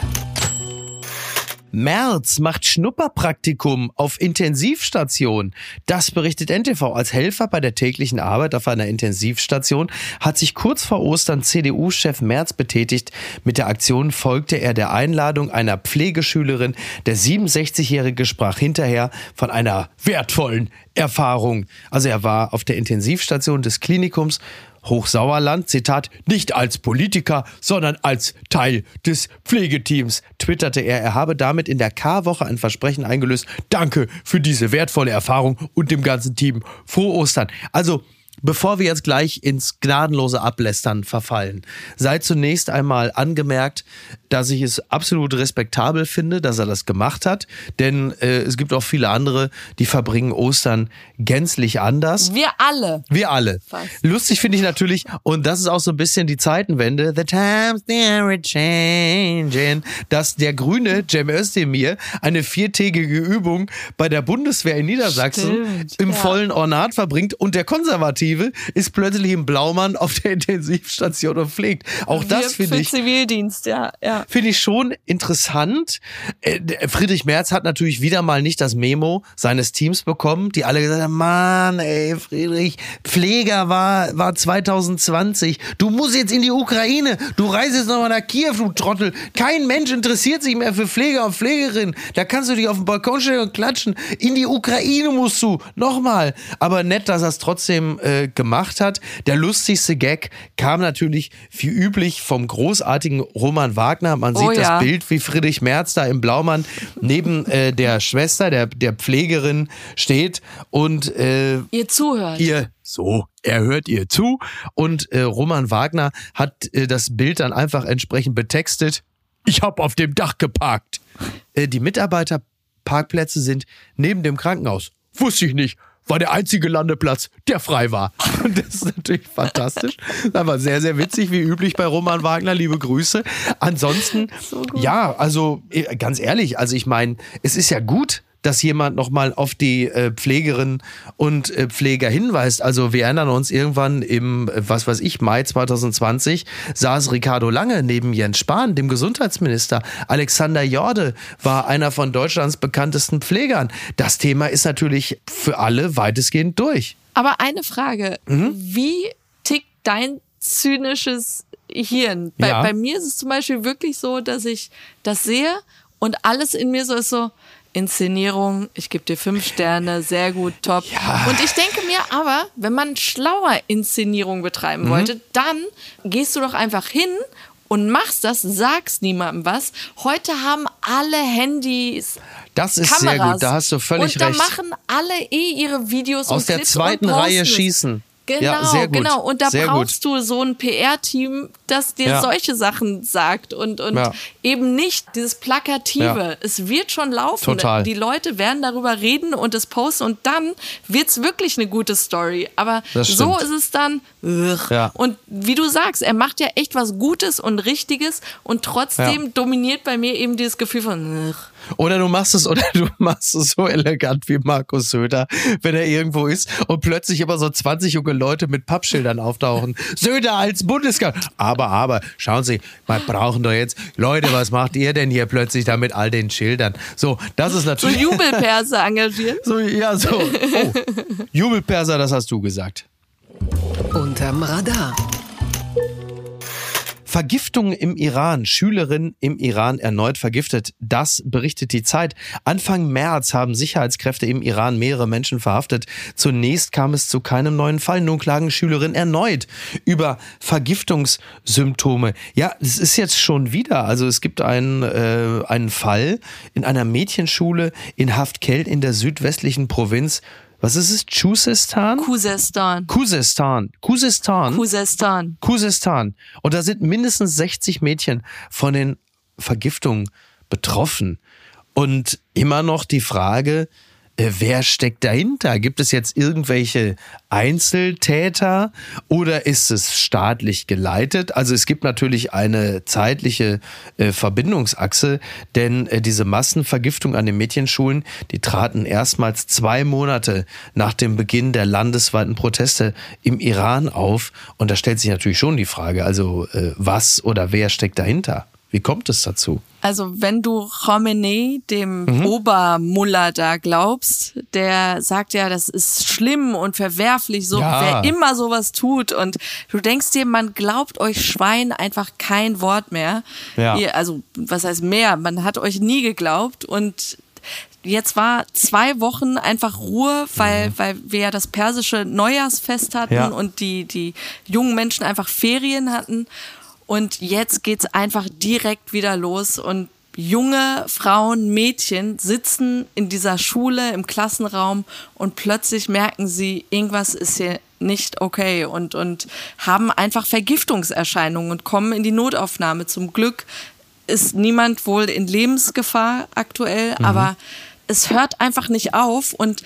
Merz macht Schnupperpraktikum auf Intensivstation. Das berichtet NTV. Als Helfer bei der täglichen Arbeit auf einer Intensivstation hat sich kurz vor Ostern CDU-Chef Merz betätigt. Mit der Aktion folgte er der Einladung einer Pflegeschülerin. Der 67-Jährige sprach hinterher von einer wertvollen Erfahrung. Also er war auf der Intensivstation des Klinikums Hochsauerland, Zitat, nicht als Politiker, sondern als Teil des Pflegeteams, twitterte er. Er habe damit in der K-Woche ein Versprechen eingelöst. Danke für diese wertvolle Erfahrung und dem ganzen Team. Frohe Ostern. Also, Bevor wir jetzt gleich ins gnadenlose Ablästern verfallen, sei zunächst einmal angemerkt, dass ich es absolut respektabel finde, dass er das gemacht hat, denn äh, es gibt auch viele andere, die verbringen Ostern gänzlich anders. Wir alle. Wir alle. Fast. Lustig finde ich natürlich, und das ist auch so ein bisschen die Zeitenwende, the times they are changing, dass der grüne Cem Özdemir eine viertägige Übung bei der Bundeswehr in Niedersachsen Stimmt, im ja. vollen Ornat verbringt und der Konservative ist plötzlich im Blaumann auf der Intensivstation und pflegt. Auch das finde ich. Zivildienst, ja, ja finde ich schon interessant. Äh, Friedrich Merz hat natürlich wieder mal nicht das Memo seines Teams bekommen, die alle gesagt haben, Mann, ey, Friedrich, Pfleger war, war 2020. Du musst jetzt in die Ukraine. Du reist jetzt nochmal nach Kiew, du Trottel. Kein Mensch interessiert sich mehr für Pfleger und Pflegerinnen. Da kannst du dich auf den Balkon stellen und klatschen. In die Ukraine musst du. Nochmal. Aber nett, dass er es trotzdem äh, gemacht hat. Der lustigste Gag kam natürlich wie üblich vom großartigen Roman Wagner man sieht oh, ja. das Bild, wie Friedrich Merz da im Blaumann neben äh, der Schwester, der, der Pflegerin steht und äh, ihr zuhört. Ihr so, er hört ihr zu und äh, Roman Wagner hat äh, das Bild dann einfach entsprechend betextet. Ich habe auf dem Dach geparkt. Äh, die Mitarbeiterparkplätze sind neben dem Krankenhaus. Wusste ich nicht war der einzige Landeplatz, der frei war. Und das ist natürlich fantastisch. Das war sehr, sehr witzig, wie üblich bei Roman Wagner. Liebe Grüße. Ansonsten, so ja, also äh, ganz ehrlich, also ich meine, es ist ja gut, dass jemand nochmal auf die äh, Pflegerinnen und äh, Pfleger hinweist. Also wir erinnern uns irgendwann im, äh, was weiß ich, Mai 2020 saß Ricardo Lange neben Jens Spahn, dem Gesundheitsminister. Alexander Jorde war einer von Deutschlands bekanntesten Pflegern. Das Thema ist natürlich für alle weitestgehend durch. Aber eine Frage. Mhm. Wie tickt dein zynisches Hirn? Bei, ja. bei mir ist es zum Beispiel wirklich so, dass ich das sehe und alles in mir so ist so, Inszenierung, ich gebe dir fünf Sterne, sehr gut, top. Ja. Und ich denke mir aber, wenn man schlauer Inszenierung betreiben mhm. wollte, dann gehst du doch einfach hin und machst das, sagst niemandem was. Heute haben alle Handys. Das ist Kameras, sehr gut, da hast du völlig recht. Und da machen alle eh ihre Videos aus der zweiten Reihe schießen. Genau, ja, sehr gut. genau. Und da sehr brauchst gut. du so ein PR-Team, das dir ja. solche Sachen sagt und, und ja. eben nicht dieses Plakative. Es wird schon laufen. Total. Die Leute werden darüber reden und es posten und dann wird es wirklich eine gute Story. Aber so ist es dann. Und wie du sagst, er macht ja echt was Gutes und Richtiges und trotzdem dominiert bei mir eben dieses Gefühl von. Ugh. Oder du machst es, oder du machst es so elegant wie Markus Söder, wenn er irgendwo ist und plötzlich immer so 20 junge Leute mit Pappschildern auftauchen. Söder als Bundeskanzler. Aber, aber, schauen Sie, wir brauchen doch jetzt, Leute, was macht ihr denn hier plötzlich da mit all den Schildern? So, das ist natürlich. So Jubelperser engagieren. So, ja, so. Oh. Jubelperser, das hast du gesagt. Unterm Radar. Vergiftung im Iran. Schülerin im Iran erneut vergiftet. Das berichtet die Zeit. Anfang März haben Sicherheitskräfte im Iran mehrere Menschen verhaftet. Zunächst kam es zu keinem neuen Fall. Nun klagen Schülerinnen erneut über Vergiftungssymptome. Ja, es ist jetzt schon wieder. Also es gibt einen, äh, einen Fall in einer Mädchenschule in Haftkelt in der südwestlichen Provinz was ist es? Chusestan? Kusestan. Kusestan. Kusestan. Kusestan. Kusestan. Und da sind mindestens 60 Mädchen von den Vergiftungen betroffen. Und immer noch die Frage, wer steckt dahinter? Gibt es jetzt irgendwelche Einzeltäter oder ist es staatlich geleitet? Also es gibt natürlich eine zeitliche äh, Verbindungsachse, denn äh, diese Massenvergiftung an den Mädchenschulen, die traten erstmals zwei Monate nach dem Beginn der landesweiten Proteste im Iran auf. Und da stellt sich natürlich schon die Frage, also äh, was oder wer steckt dahinter? Wie kommt es dazu? Also wenn du Khomeini, dem mhm. Obermullah da glaubst, der sagt ja, das ist schlimm und verwerflich, so ja. wer immer sowas tut und du denkst dir, man glaubt euch Schwein einfach kein Wort mehr. Ja. Ihr, also was heißt mehr? Man hat euch nie geglaubt und jetzt war zwei Wochen einfach Ruhe, weil, mhm. weil wir ja das persische Neujahrsfest hatten ja. und die, die jungen Menschen einfach Ferien hatten. Und jetzt geht's einfach direkt wieder los und junge Frauen, Mädchen sitzen in dieser Schule im Klassenraum und plötzlich merken sie, irgendwas ist hier nicht okay und, und haben einfach Vergiftungserscheinungen und kommen in die Notaufnahme. Zum Glück ist niemand wohl in Lebensgefahr aktuell, mhm. aber es hört einfach nicht auf und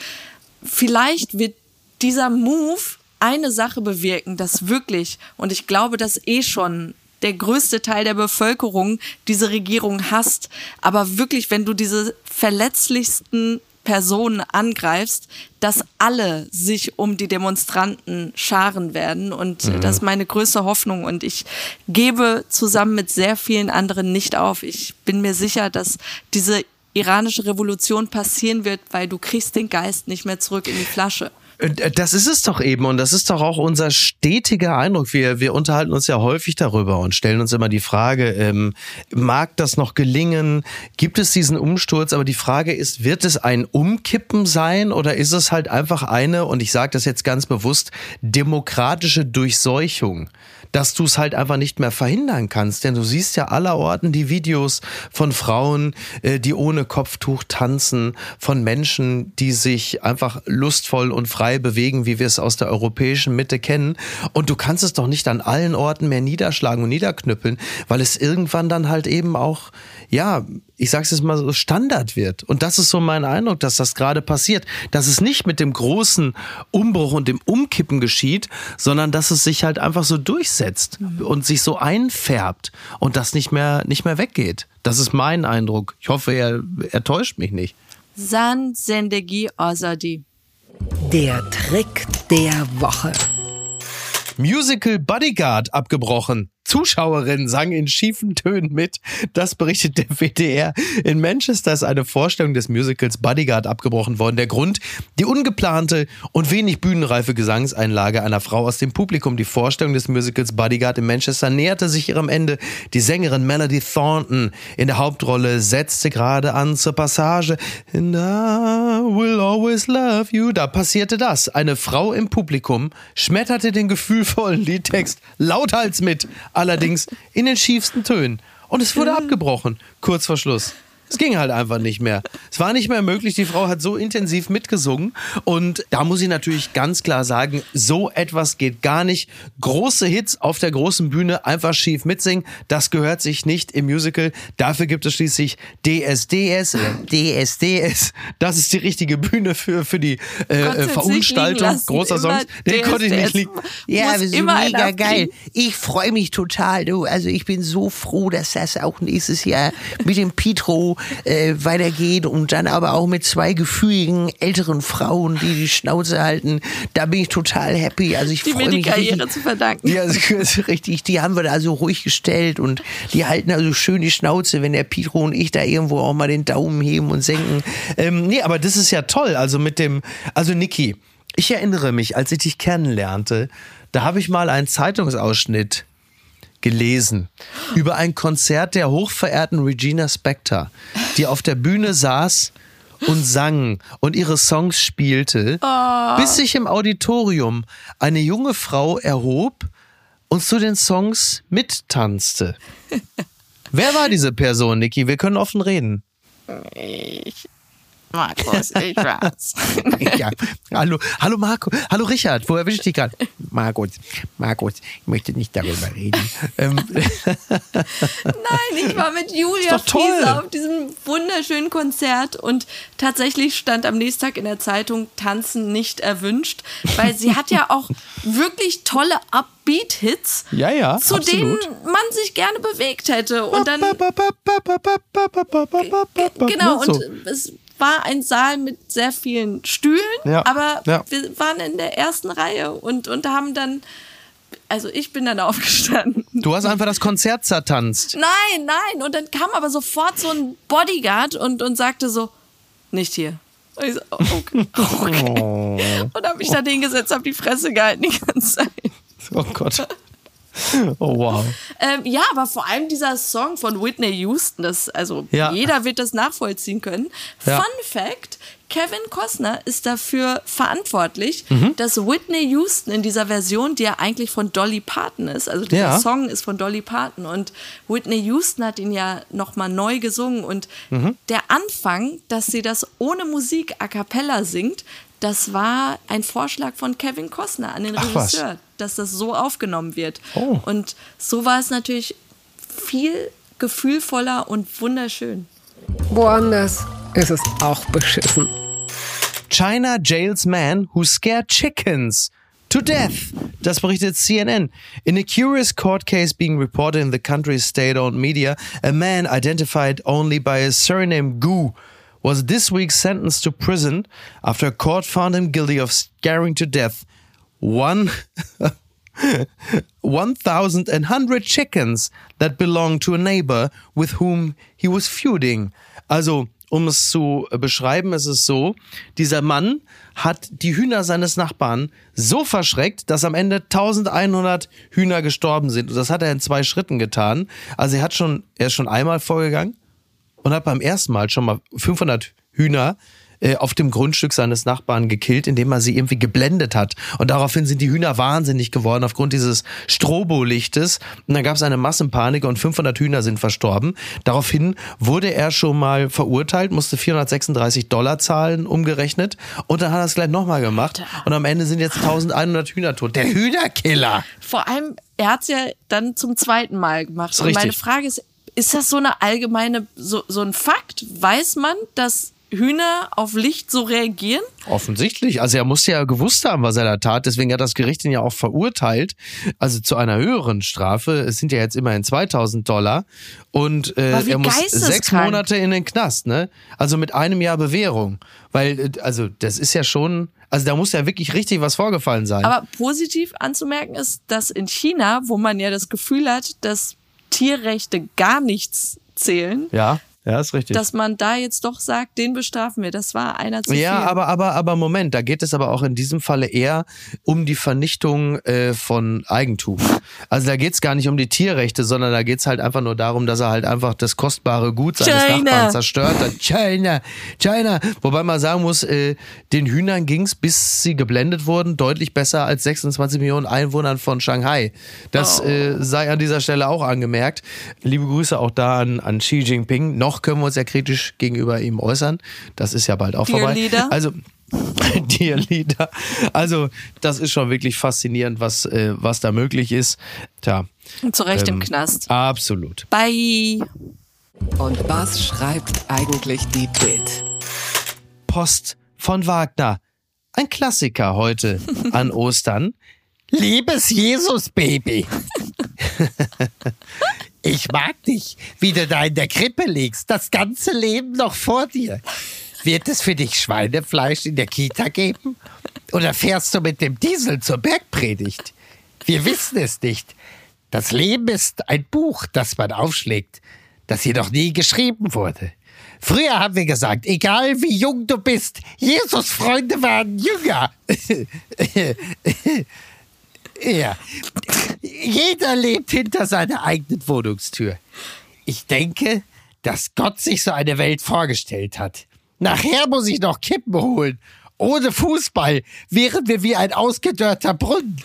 vielleicht wird dieser Move eine Sache bewirken, dass wirklich, und ich glaube, dass eh schon der größte Teil der Bevölkerung diese Regierung hasst. Aber wirklich, wenn du diese verletzlichsten Personen angreifst, dass alle sich um die Demonstranten scharen werden. Und mhm. das ist meine größte Hoffnung. Und ich gebe zusammen mit sehr vielen anderen nicht auf. Ich bin mir sicher, dass diese iranische Revolution passieren wird, weil du kriegst den Geist nicht mehr zurück in die Flasche. Äh, das ist es doch eben und das ist doch auch unser stetiger Eindruck. Wir, wir unterhalten uns ja häufig darüber und stellen uns immer die Frage, ähm, mag das noch gelingen? Gibt es diesen Umsturz? Aber die Frage ist, wird es ein Umkippen sein oder ist es halt einfach eine, und ich sage das jetzt ganz bewusst, demokratische Durchseuchung? dass du es halt einfach nicht mehr verhindern kannst. Denn du siehst ja allerorten die Videos von Frauen, äh, die ohne Kopftuch tanzen, von Menschen, die sich einfach lustvoll und frei bewegen, wie wir es aus der europäischen Mitte kennen. Und du kannst es doch nicht an allen Orten mehr niederschlagen und niederknüppeln, weil es irgendwann dann halt eben auch, ja, ich sag's jetzt mal so, Standard wird. Und das ist so mein Eindruck, dass das gerade passiert. Dass es nicht mit dem großen Umbruch und dem Umkippen geschieht, sondern dass es sich halt einfach so durchsetzt mhm. und sich so einfärbt und das nicht mehr, nicht mehr weggeht. Das ist mein Eindruck. Ich hoffe, er, er täuscht mich nicht. San Sendegi Azadi. Der Trick der Woche. Musical Bodyguard abgebrochen. Zuschauerinnen sangen in schiefen Tönen mit. Das berichtet der WDR. In Manchester ist eine Vorstellung des Musicals Bodyguard abgebrochen worden. Der Grund, die ungeplante und wenig bühnenreife Gesangseinlage einer Frau aus dem Publikum. Die Vorstellung des Musicals Bodyguard in Manchester näherte sich ihrem Ende. Die Sängerin Melody Thornton in der Hauptrolle setzte gerade an zur Passage And I will always love you. Da passierte das. Eine Frau im Publikum schmetterte den gefühlvollen Liedtext lauthals mit allerdings in den schiefsten Tönen. Und es wurde abgebrochen, kurz vor Schluss. Es ging halt einfach nicht mehr. Es war nicht mehr möglich. Die Frau hat so intensiv mitgesungen. Und da muss ich natürlich ganz klar sagen, so etwas geht gar nicht. Große Hits auf der großen Bühne einfach schief mitsingen, das gehört sich nicht im Musical. Dafür gibt es schließlich DSDS, DSDS. Das ist die richtige Bühne für, für die äh, Verunstaltung großer Songs. Den konnte ich nicht liegen. Ja, das ist mega geil. Ich freue mich total. Du. Also ich bin so froh, dass das auch nächstes Jahr mit dem Petro äh, weitergeht und dann aber auch mit zwei gefühligen älteren Frauen, die die Schnauze halten. Da bin ich total happy. Also ich die mir die Karriere richtig, zu verdanken. Ja, richtig. Die haben wir da so ruhig gestellt und die halten also schön die Schnauze, wenn der Pietro und ich da irgendwo auch mal den Daumen heben und senken. Ähm, nee, aber das ist ja toll. Also mit dem, also Niki, ich erinnere mich, als ich dich kennenlernte, da habe ich mal einen Zeitungsausschnitt gelesen über ein Konzert der hochverehrten Regina Spector, die auf der Bühne saß und sang und ihre Songs spielte, oh. bis sich im Auditorium eine junge Frau erhob und zu den Songs mittanzte. Wer war diese Person, Niki? Wir können offen reden. Ich Markus, ich war's. ja. Hallo, hallo Marco, hallo Richard, wo erwische ich dich gerade? Markus, Markus, ich möchte nicht darüber reden. Ähm. Nein, ich war mit Julia Fiese auf diesem wunderschönen Konzert und tatsächlich stand am nächsten Tag in der Zeitung Tanzen nicht erwünscht, weil sie hat ja auch wirklich tolle Upbeat-Hits, ja, ja, zu absolut. denen man sich gerne bewegt hätte. Und dann. Genau, und es war ein Saal mit sehr vielen Stühlen, Ja, aber ja. wir waren in der ersten Reihe und, und haben dann, also ich bin dann aufgestanden. Du hast einfach das Konzert zertanzt. Nein, nein. Und dann kam aber sofort so ein Bodyguard und, und sagte so, nicht hier. Und ich so, okay. okay. Und habe mich dann hingesetzt, habe die Fresse gehalten die ganze Zeit. Oh Gott. Oh wow. Ähm, ja, aber vor allem dieser Song von Whitney Houston, das, also Ja. jeder wird das nachvollziehen können. Ja. Fun Fact: Kevin Costner ist dafür verantwortlich, Mhm. dass Whitney Houston in dieser Version, die ja eigentlich von Dolly Parton ist, also dieser Ja. Song ist von Dolly Parton und Whitney Houston hat ihn ja nochmal neu gesungen und Mhm. der Anfang, dass sie das ohne Musik a cappella singt, das war ein Vorschlag von Kevin Costner an den. Regisseur, dass das so aufgenommen wird. Oh. Und so war es natürlich viel gefühlvoller und wunderschön. Woanders ist es auch beschissen. China jails man who scared chickens to death. Das berichtet CNN. In a curious court case being reported in the country's state-owned media, a man identified only by his surname Gu was this week sentenced to prison after a court found him guilty of scaring to death one 1,100 chickens that belonged to a neighbor with whom he was feuding. Also, um es zu beschreiben, ist es so, dieser Mann hat die Hühner seines Nachbarn so verschreckt, dass am Ende 1100 Hühner gestorben sind. Und das hat er in zwei Schritten getan. Also er hat schon, er ist schon einmal vorgegangen und hat beim ersten Mal schon mal 500 Hühner äh, auf dem Grundstück seines Nachbarn gekillt, indem er sie irgendwie geblendet hat. Und daraufhin sind die Hühner wahnsinnig geworden aufgrund dieses Strobolichtes. Und dann gab es eine Massenpanik und 500 Hühner sind verstorben. Daraufhin wurde er schon mal verurteilt, musste 436 Dollar zahlen, umgerechnet. Und dann hat er es gleich nochmal gemacht. Und am Ende sind jetzt 1100 Hühner tot. Der Hühnerkiller! Vor allem, er hat es ja dann zum zweiten Mal gemacht. Und meine. Frage ist, ist das so eine allgemeine, so, so ein Fakt? Weiß man, dass Hühner auf Licht so reagieren? Offensichtlich. Also er muss ja gewusst haben, was er da tat. Deswegen hat das Gericht ihn ja auch verurteilt. Also zu einer höheren Strafe. Es sind ja jetzt immerhin 2000 Dollar. Und äh, er muss sechs Monate in den Knast, ne? Also mit einem Jahr Bewährung. Weil, äh, also das ist ja schon, also da muss ja wirklich richtig was vorgefallen sein. Aber positiv anzumerken ist, dass in China, wo man ja das Gefühl hat, dass Tierrechte gar nichts zählen, ja, ja, ist richtig. dass man da jetzt doch sagt, den bestrafen wir. Das war einer zu Ja, viel. aber, aber, aber Moment, da geht es aber auch in diesem Falle eher um die Vernichtung äh, von Eigentum. Also da geht es gar nicht um die Tierrechte, sondern da geht es halt einfach nur darum, dass er halt einfach das kostbare Gut seines China. Nachbarn zerstört hat. China, China. Wobei man sagen muss, äh, den Hühnern ging es, bis sie geblendet wurden, deutlich besser als 26 Millionen Einwohnern von Shanghai. Das äh, sei an dieser Stelle auch angemerkt. Liebe Grüße auch da an, an Xi Jinping. Noch können wir uns ja kritisch gegenüber ihm äußern. Das ist ja bald auch Dear vorbei. Leader. Also Dear Leader. Also das ist schon wirklich faszinierend, was, äh, was da möglich ist. Tja, zu Recht im ähm, Knast. absolut. Bye. Und was schreibt eigentlich die Bild? Post von Wagner. Ein Klassiker heute an Ostern. Liebes Jesus-Baby. Ich mag dich, wie du da in der Krippe liegst. Das ganze Leben noch vor dir. Wird es für dich Schweinefleisch in der Kita geben? Oder fährst du mit dem Diesel zur Bergpredigt? Wir wissen es nicht. Das Leben ist ein Buch, das man aufschlägt, das jedoch nie geschrieben wurde. Früher haben wir gesagt, egal wie jung du bist, Jesus-Freunde waren jünger. Ja. Jeder lebt hinter seiner eigenen Wohnungstür. Ich denke, dass Gott sich so eine Welt vorgestellt hat. Nachher muss ich noch Kippen holen. Ohne Fußball wären wir wie ein ausgedörrter Brunnen.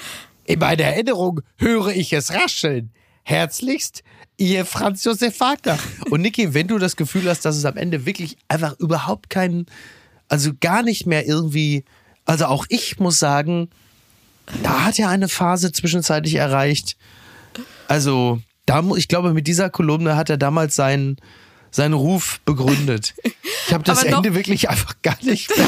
In meiner Erinnerung höre ich es rascheln. Herzlichst, ihr Franz Josef Wagner. Und Niki, wenn du das Gefühl hast, dass es am Ende wirklich einfach überhaupt keinen, also gar nicht mehr irgendwie, also auch ich muss sagen, da hat er eine Phase zwischenzeitlich erreicht. Also, da, ich glaube, mit dieser Kolumne hat er damals seinen, seinen Ruf begründet. Ich habe das Ende wirklich einfach gar nicht.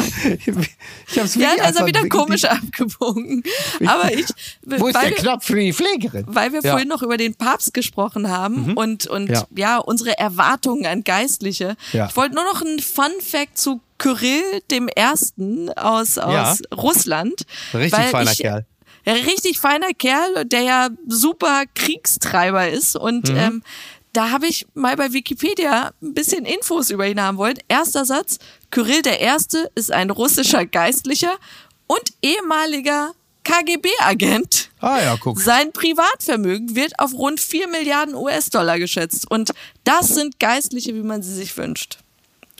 Ich hab's ja, da ist er wieder komisch abgebogen. Aber ich. Wo ist der Knopf für die Pflegerin? Weil wir ja. vorhin noch über den Papst gesprochen haben mhm. und, und ja. ja. unsere Erwartungen an Geistliche. Ja. Ich wollte nur noch einen Fun Fact zu Kyrill dem Ersten aus, aus Russland. Richtig feiner ich, Kerl. Richtig feiner Kerl, der ja super Kriegstreiber ist und mhm. ähm, da habe ich mal bei Wikipedia ein bisschen Infos über ihn haben wollen. Erster Satz, Kyrill der Erste ist ein russischer Geistlicher und ehemaliger KGB-Agent. Ah ja, guck. Sein Privatvermögen wird auf rund 4 Milliarden US-Dollar geschätzt. Und das sind Geistliche, wie man sie sich wünscht.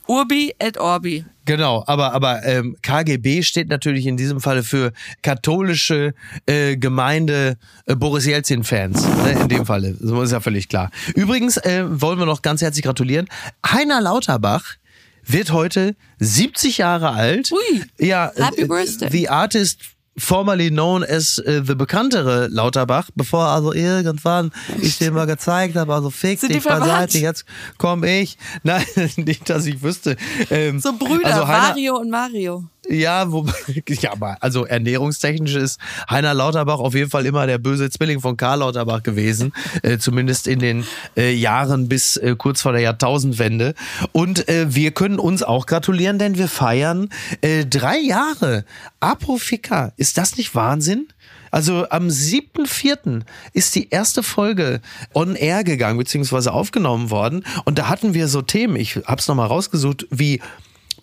Urbi et Orbi. Genau, aber aber ähm, KGB steht natürlich in diesem Falle für katholische äh, Gemeinde äh, Boris Jelzin Fans. Ne, in dem Falle, so ist ja völlig klar. Übrigens äh, wollen wir noch ganz herzlich gratulieren. Heiner Lauterbach wird heute 70 Jahre alt. Ui, ja, Happy äh, Birthday. The Artist formerly known as uh, the bekanntere Lauterbach, bevor also irgendwann ich den mal gezeigt habe, also fick Sind dich beiseite, jetzt komm ich. Nein, nicht, dass ich wüsste. Ähm, so Brüder, also Mario und Mario. Ja, wo, ja, aber also ernährungstechnisch ist Heiner Lauterbach auf jeden Fall immer der böse Zwilling von Karl Lauterbach gewesen, äh, zumindest in den äh, Jahren bis äh, kurz vor der Jahrtausendwende. Und äh, wir können uns auch gratulieren, denn wir feiern äh, drei Jahre. Apofika, ist das nicht Wahnsinn? Also am 7.4. ist die erste Folge on air gegangen, beziehungsweise aufgenommen worden. Und da hatten wir so Themen, ich hab's nochmal rausgesucht, wie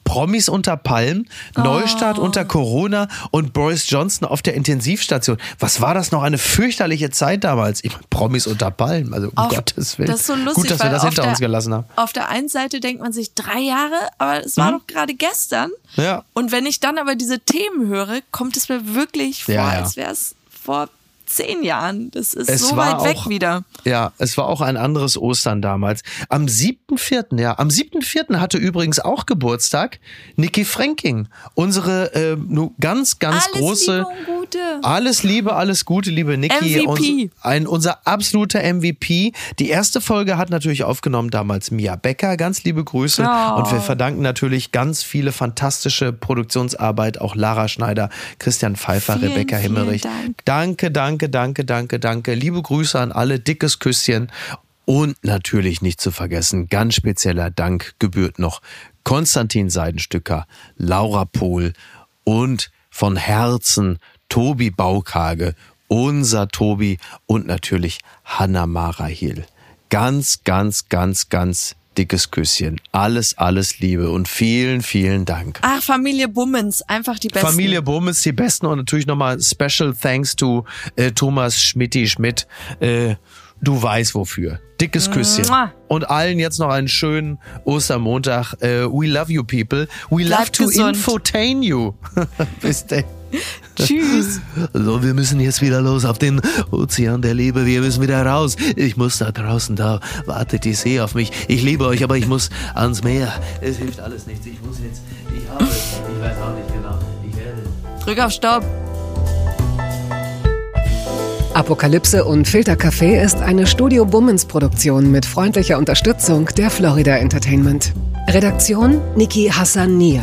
Promis unter Palmen, Neustart oh. unter Corona und Boris Johnson auf der Intensivstation. Was war das noch eine fürchterliche Zeit damals? Ich meine, Promis unter Palmen, also um auf, Gottes Willen. Das ist so lustig, Gut, dass wir das hinter der, uns gelassen haben. Auf der einen Seite denkt man sich drei Jahre, aber es war mhm. doch gerade gestern. Ja. Und wenn ich dann aber diese Themen höre, kommt es mir wirklich vor, ja, ja. als wäre es vor zehn Jahren. Das ist es so weit auch, weg wieder. Ja, es war auch ein anderes Ostern damals. Am 7.4., ja, am 7.4. hatte übrigens auch Geburtstag Niki Franking. Unsere äh, ganz, ganz alles große. Liebe Gute. Alles Liebe, alles Gute, liebe Niki. MVP. ein, unser absoluter MVP. Die erste Folge hat natürlich aufgenommen damals Mia Becker. Ganz liebe Grüße. Oh. Und wir verdanken natürlich ganz viele fantastische Produktionsarbeit. Auch Lara Schneider, Christian Pfeiffer, vielen, Rebecca Himmerich. Dank. Danke, danke danke, danke, danke, danke. Liebe Grüße an alle, dickes Küsschen. Und natürlich nicht zu vergessen, ganz spezieller Dank gebührt noch Konstantin Seidenstücker, Laura Pohl und von Herzen Tobi Baukage, unser Tobi und natürlich Hanna Marahil. Ganz, ganz, ganz, ganz dickes Küsschen. Alles, alles Liebe und vielen, vielen Dank. Ach, Familie Bummens, einfach die besten. Familie Bummens, die besten und natürlich nochmal Special Thanks to äh, Thomas Schmidti Schmidt. Äh, du weißt wofür. Dickes Küsschen. Mua. Und allen jetzt noch einen schönen Ostermontag. Äh, we love you people. We Bleib love to gesund. infotain you. Bis dann. Tschüss. So, wir müssen jetzt wieder los auf den Ozean der Liebe. Wir müssen wieder raus. Ich muss da draußen, da wartet die See auf mich. Ich liebe euch, aber ich muss ans Meer. Es hilft alles nichts. Ich muss jetzt, ich habe, ich weiß auch nicht genau. Ich werde. Drück auf Stopp. Apokalypse und Filtercafé ist eine Studio Bummens Produktion mit freundlicher Unterstützung der Florida Entertainment. Redaktion Niki Hassania.